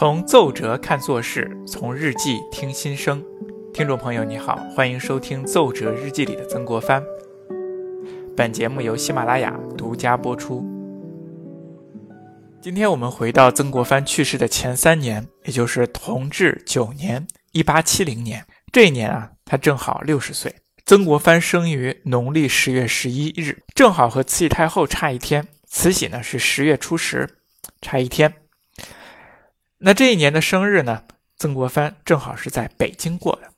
从奏折看做事，从日记听心声。听众朋友，你好，欢迎收听《奏折日记里的曾国藩》。本节目由喜马拉雅独家播出。今天我们回到曾国藩去世的前三年，也就是同治九年（一八七零年）。这一年啊，他正好六十岁。曾国藩生于农历十月十一日，正好和慈禧太后差一天。慈禧呢是十月初十，差一天。那这一年的生日呢，曾国藩正好是在北京过的。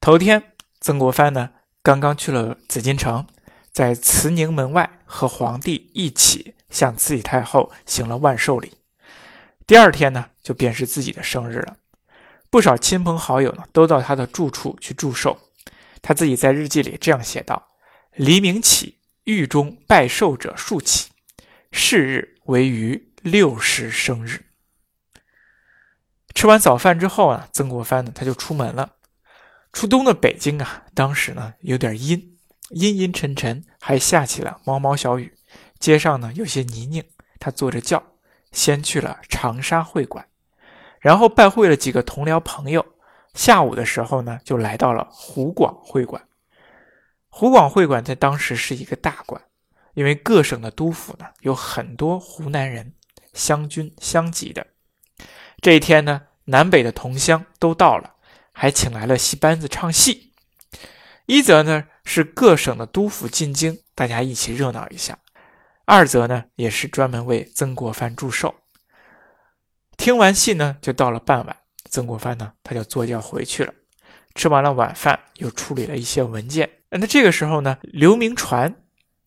头天，曾国藩呢刚刚去了紫禁城，在慈宁门外和皇帝一起向慈禧太后行了万寿礼。第二天呢，就便是自己的生日了。不少亲朋好友呢，都到他的住处去祝寿。他自己在日记里这样写道：“黎明起，狱中拜寿者数起，是日为余六十生日。”吃完早饭之后啊，曾国藩呢，他就出门了。初冬的北京啊，当时呢有点阴，阴阴沉沉，还下起了毛毛小雨，街上呢有些泥泞。他坐着轿，先去了长沙会馆。然后拜会了几个同僚朋友，下午的时候呢，就来到了湖广会馆。湖广会馆在当时是一个大馆，因为各省的督府呢有很多湖南人，湘军湘籍的。这一天呢，南北的同乡都到了，还请来了戏班子唱戏。一则呢是各省的督府进京，大家一起热闹一下；二则呢也是专门为曾国藩祝寿。听完戏呢，就到了傍晚。曾国藩呢，他就坐轿回去了。吃完了晚饭，又处理了一些文件。那这个时候呢，刘铭传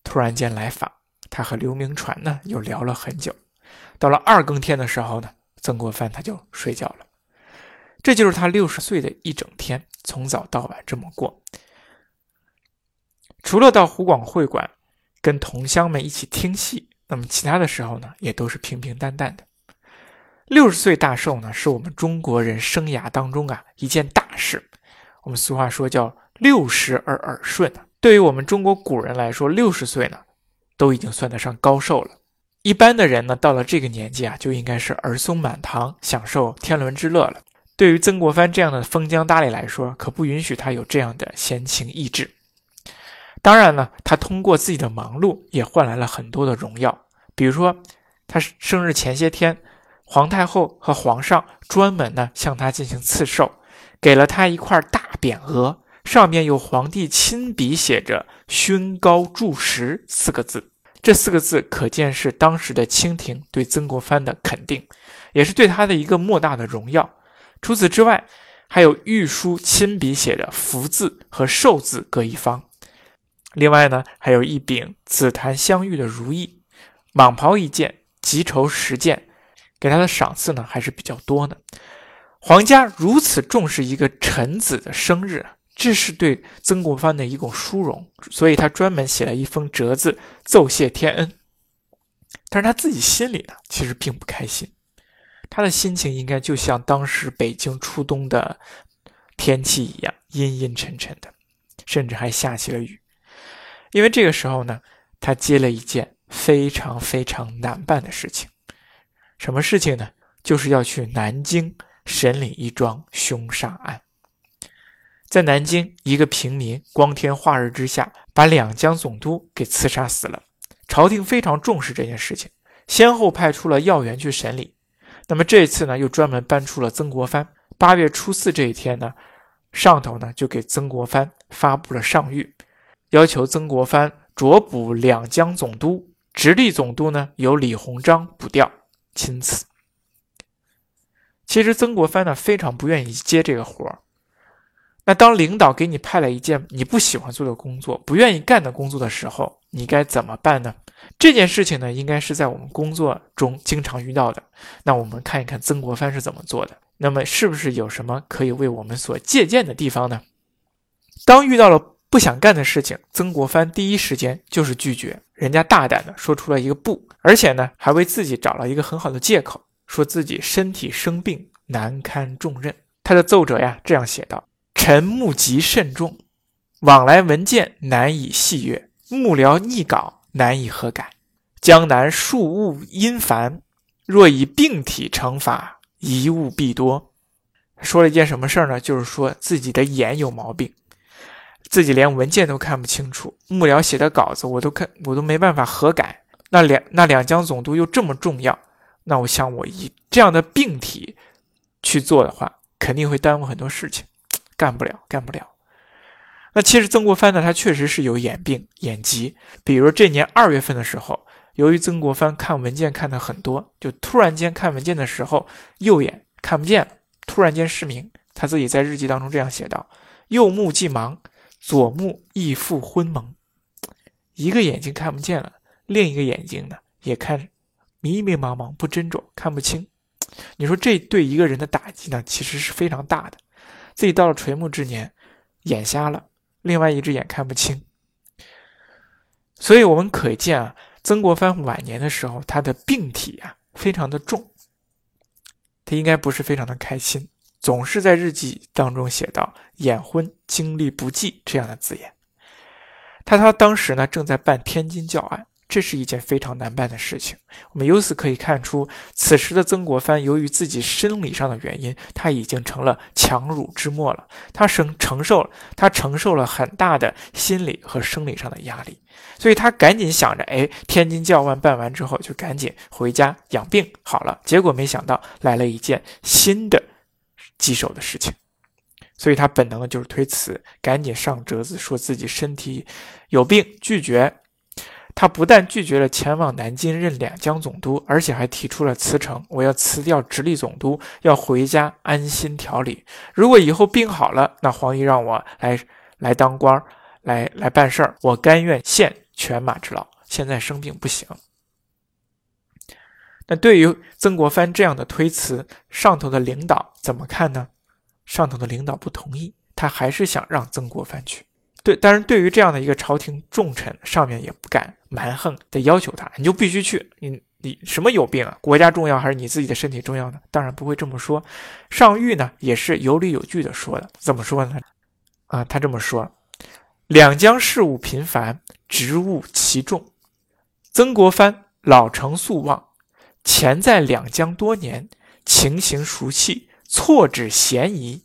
突然间来访，他和刘铭传呢又聊了很久。到了二更天的时候呢，曾国藩他就睡觉了。这就是他六十岁的一整天，从早到晚这么过。除了到湖广会馆跟同乡们一起听戏，那么其他的时候呢，也都是平平淡淡的。六十岁大寿呢，是我们中国人生涯当中啊一件大事。我们俗话说叫“六十而耳顺”对于我们中国古人来说，六十岁呢，都已经算得上高寿了。一般的人呢，到了这个年纪啊，就应该是儿孙满堂，享受天伦之乐了。对于曾国藩这样的封疆大吏来说，可不允许他有这样的闲情逸致。当然呢，他通过自己的忙碌，也换来了很多的荣耀。比如说，他生日前些天。皇太后和皇上专门呢向他进行赐寿，给了他一块大匾额，上面有皇帝亲笔写着“勋高柱石”四个字。这四个字可见是当时的清廷对曾国藩的肯定，也是对他的一个莫大的荣耀。除此之外，还有御书亲笔写的“福”字和“寿”字各一方。另外呢，还有一柄紫檀镶玉的如意，蟒袍一件，吉绸十件。给他的赏赐呢还是比较多的。皇家如此重视一个臣子的生日，这是对曾国藩的一种殊荣，所以他专门写了一封折子奏谢天恩。但是他自己心里呢，其实并不开心。他的心情应该就像当时北京初冬的天气一样，阴阴沉沉的，甚至还下起了雨。因为这个时候呢，他接了一件非常非常难办的事情。什么事情呢？就是要去南京审理一桩凶杀案。在南京，一个平民光天化日之下把两江总督给刺杀死了。朝廷非常重视这件事情，先后派出了要员去审理。那么这次呢，又专门搬出了曾国藩。八月初四这一天呢，上头呢就给曾国藩发布了上谕，要求曾国藩着补两江总督，直隶总督呢由李鸿章补调。钦此。其实曾国藩呢非常不愿意接这个活儿。那当领导给你派了一件你不喜欢做的工作、不愿意干的工作的时候，你该怎么办呢？这件事情呢，应该是在我们工作中经常遇到的。那我们看一看曾国藩是怎么做的。那么是不是有什么可以为我们所借鉴的地方呢？当遇到了不想干的事情，曾国藩第一时间就是拒绝。人家大胆的说出了一个不，而且呢，还为自己找了一个很好的借口，说自己身体生病，难堪重任。他的奏折呀这样写道：“臣目疾甚重，往来文件难以细阅，幕僚拟稿难以核改。江南庶务因繁，若以病体惩罚，贻误必多。说了一件什么事儿呢？就是说自己的眼有毛病，自己连文件都看不清楚，幕僚写的稿子我都看我都没办法核改。那两那两江总督又这么重要，那我想我以这样的病体去做的话，肯定会耽误很多事情，干不了，干不了。那其实曾国藩呢，他确实是有眼病、眼疾。比如这年二月份的时候，由于曾国藩看文件看的很多，就突然间看文件的时候，右眼看不见了，突然间失明。他自己在日记当中这样写道：“右目既盲，左目亦复昏蒙，一个眼睛看不见了，另一个眼睛呢也看迷迷茫茫、不斟酌，看不清。你说这对一个人的打击呢，其实是非常大的。自己到了垂暮之年，眼瞎了。”另外一只眼看不清，所以我们可见啊，曾国藩晚年的时候，他的病体啊非常的重，他应该不是非常的开心，总是在日记当中写到“眼昏、精力不济”这样的字眼。他他当时呢正在办天津教案。这是一件非常难办的事情。我们由此可以看出，此时的曾国藩由于自己生理上的原因，他已经成了强弩之末了。他承承受了，他承受了很大的心理和生理上的压力，所以他赶紧想着，哎，天津教案办完之后，就赶紧回家养病好了。结果没想到来了一件新的棘手的事情，所以他本能的就是推辞，赶紧上折子说自己身体有病，拒绝。他不但拒绝了前往南京任两江总督，而且还提出了辞呈：我要辞掉直隶总督，要回家安心调理。如果以后病好了，那皇帝让我来来当官，来来办事儿，我甘愿献犬马之劳。现在生病不行。那对于曾国藩这样的推辞，上头的领导怎么看呢？上头的领导不同意，他还是想让曾国藩去。对，但是对于这样的一个朝廷重臣，上面也不敢蛮横的要求他，你就必须去。你你什么有病啊？国家重要还是你自己的身体重要呢？当然不会这么说。上谕呢也是有理有据的说的，怎么说呢？啊，他这么说：两江事务频繁，职务其重。曾国藩老成素望，前在两江多年，情形熟悉，错指嫌疑。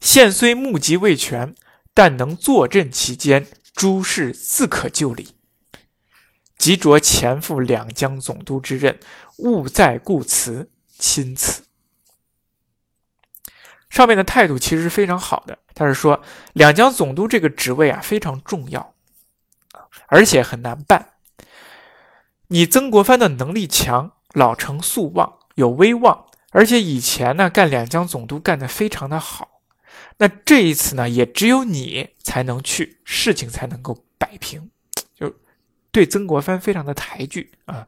现虽目疾未全。但能坐镇其间，诸事自可就理。即着前赴两江总督之任，勿再顾辞，亲辞。上面的态度其实是非常好的，他是说两江总督这个职位啊非常重要，而且很难办。你曾国藩的能力强，老成素望，有威望，而且以前呢干两江总督干得非常的好。那这一次呢，也只有你才能去，事情才能够摆平，对曾国藩非常的抬举啊。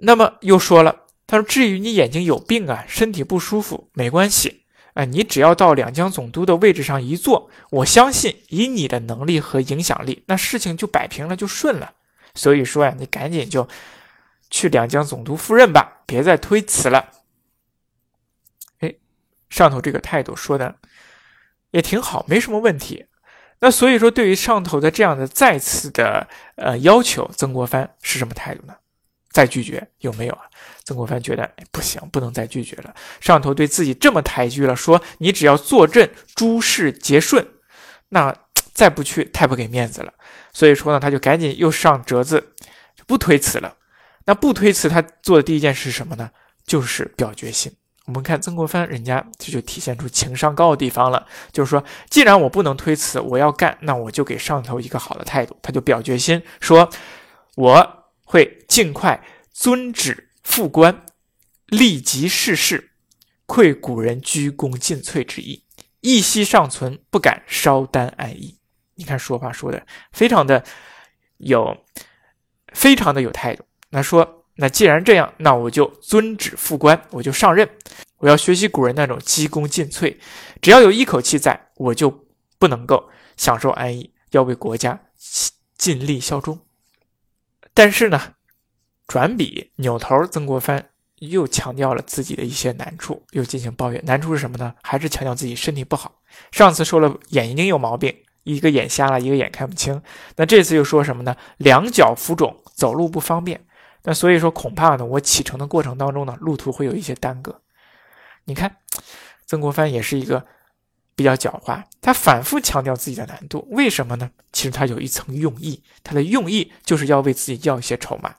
那么又说了，他说：“至于你眼睛有病啊，身体不舒服，没关系啊，你只要到两江总督的位置上一坐，我相信以你的能力和影响力，那事情就摆平了，就顺了。所以说呀，你赶紧就去两江总督赴任吧，别再推辞了。”哎上头这个态度说的也挺好，没什么问题。那所以说，对于上头的这样的再次的呃要求，曾国藩是什么态度呢？再拒绝有没有啊？曾国藩觉得不行，不能再拒绝了。上头对自己这么抬举了，说你只要坐镇，诸事皆顺，那再不去太不给面子了。所以说呢，他就赶紧又上折子，不推辞了。那不推辞，他做的第一件事是什么呢？就是表决心。我们看曾国藩，人家这就体现出情商高的地方了。就是说，既然我不能推辞，我要干，那我就给上头一个好的态度。他就表决心，说我会尽快遵旨复官，立即逝世，愧古人鞠躬尽瘁之意，一息尚存，不敢稍耽安逸。你看说话说的非常的有，非常的有态度。那说。那既然这样，那我就遵旨复官，我就上任。我要学习古人那种鞠躬尽瘁，只要有一口气在，我就不能够享受安逸，要为国家尽力效忠。但是呢，转笔扭头，曾国藩又强调了自己的一些难处，又进行抱怨。难处是什么呢？还是强调自己身体不好。上次说了眼睛有毛病，一个眼瞎了，一个眼看不清。那这次又说什么呢？两脚浮肿，走路不方便。那所以说，恐怕呢，我启程的过程当中呢，路途会有一些耽搁。你看，曾国藩也是一个比较狡猾，他反复强调自己的难度，为什么呢？其实他有一层用意，他的用意就是要为自己要一些筹码。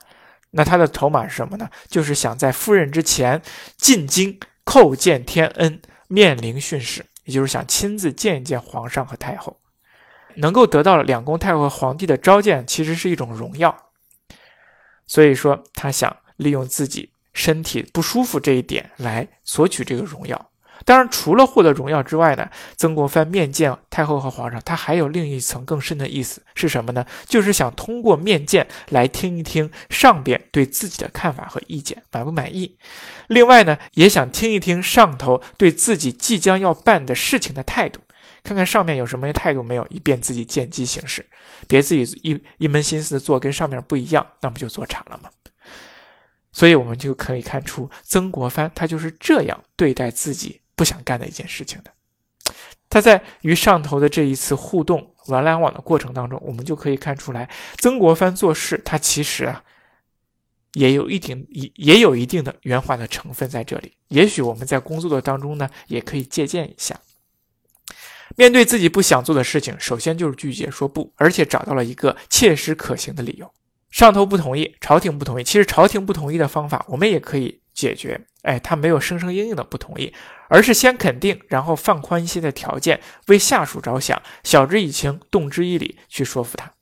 那他的筹码是什么呢？就是想在赴任之前进京叩见天恩，面临训示，也就是想亲自见一见皇上和太后，能够得到两宫太后和皇帝的召见，其实是一种荣耀。所以说，他想利用自己身体不舒服这一点来索取这个荣耀。当然，除了获得荣耀之外呢，曾国藩面见太后和皇上，他还有另一层更深的意思是什么呢？就是想通过面见来听一听上边对自己的看法和意见，满不满意？另外呢，也想听一听上头对自己即将要办的事情的态度，看看上面有什么态度没有，以便自己见机行事，别自己一一门心思做跟上面不一样，那不就做差了吗？所以我们就可以看出，曾国藩他就是这样对待自己。不想干的一件事情的，他在与上头的这一次互动、玩来往的过程当中，我们就可以看出来，曾国藩做事他其实啊，也有一定也也有一定的圆滑的成分在这里。也许我们在工作的当中呢，也可以借鉴一下。面对自己不想做的事情，首先就是拒绝说不，而且找到了一个切实可行的理由。上头不同意，朝廷不同意，其实朝廷不同意的方法，我们也可以解决。哎，他没有生生硬硬的不同意。而是先肯定，然后放宽一些的条件，为下属着想，晓之以情，动之以理，去说服他。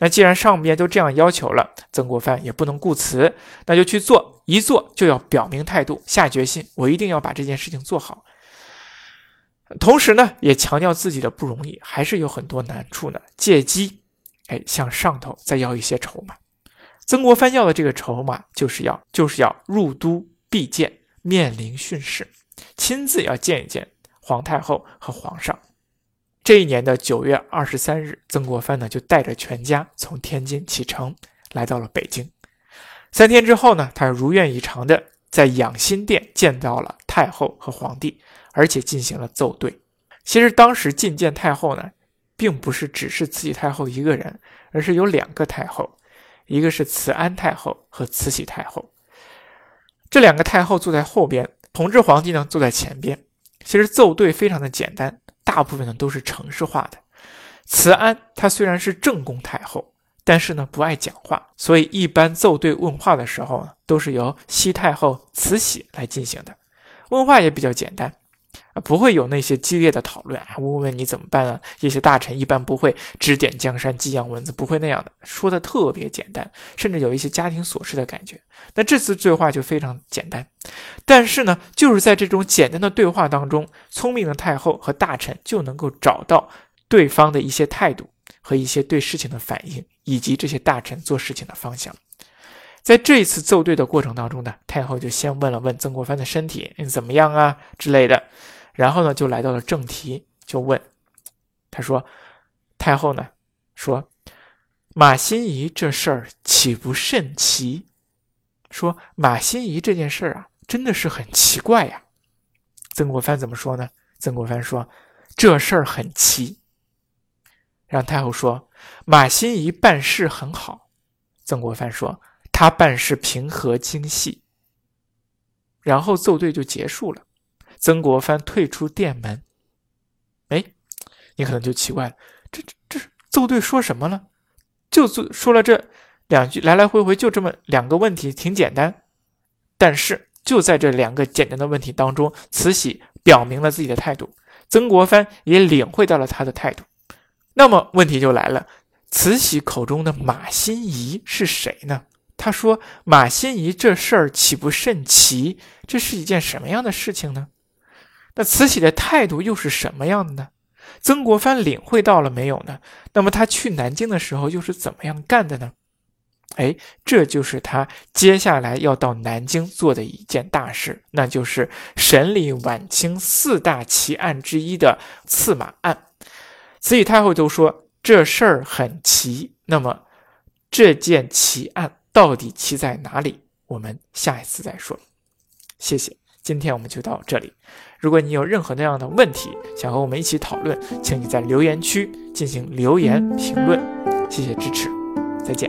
那既然上边都这样要求了，曾国藩也不能顾辞，那就去做，一做就要表明态度，下决心，我一定要把这件事情做好。同时呢，也强调自己的不容易，还是有很多难处呢。借机，哎，向上头再要一些筹码。曾国藩要的这个筹码，就是要就是要入都必见，面临训示。亲自要见一见皇太后和皇上。这一年的九月二十三日，曾国藩呢就带着全家从天津启程，来到了北京。三天之后呢，他如愿以偿的在养心殿见到了太后和皇帝，而且进行了奏对。其实当时觐见太后呢，并不是只是慈禧太后一个人，而是有两个太后，一个是慈安太后和慈禧太后。这两个太后坐在后边。同治皇帝呢坐在前边，其实奏对非常的简单，大部分呢都是程式化的。慈安她虽然是正宫太后，但是呢不爱讲话，所以一般奏对问话的时候呢，都是由西太后慈禧来进行的，问话也比较简单。啊，不会有那些激烈的讨论啊！问问你怎么办啊？一些大臣一般不会指点江山、激扬文字，不会那样的，说的特别简单，甚至有一些家庭琐事的感觉。那这次对话就非常简单，但是呢，就是在这种简单的对话当中，聪明的太后和大臣就能够找到对方的一些态度和一些对事情的反应，以及这些大臣做事情的方向。在这一次奏对的过程当中呢，太后就先问了问曾国藩的身体，你怎么样啊之类的。然后呢，就来到了正题，就问他说：“太后呢，说马新贻这事儿岂不甚奇？说马新贻这件事儿啊，真的是很奇怪呀。”曾国藩怎么说呢？曾国藩说：“这事儿很奇。”让太后说：“马新贻办事很好。”曾国藩说：“他办事平和精细。”然后奏对就结束了。曾国藩退出殿门，哎，你可能就奇怪了，这这这奏对说什么了？就说了这两句，来来回回就这么两个问题，挺简单。但是就在这两个简单的问题当中，慈禧表明了自己的态度，曾国藩也领会到了他的态度。那么问题就来了，慈禧口中的马新贻是谁呢？他说马新贻这事儿岂不甚奇？这是一件什么样的事情呢？那慈禧的态度又是什么样的呢？曾国藩领会到了没有呢？那么他去南京的时候又是怎么样干的呢？哎，这就是他接下来要到南京做的一件大事，那就是审理晚清四大奇案之一的刺马案。慈禧太后都说这事儿很奇，那么这件奇案到底奇在哪里？我们下一次再说。谢谢。今天我们就到这里。如果你有任何那样的问题，想和我们一起讨论，请你在留言区进行留言评论。谢谢支持，再见。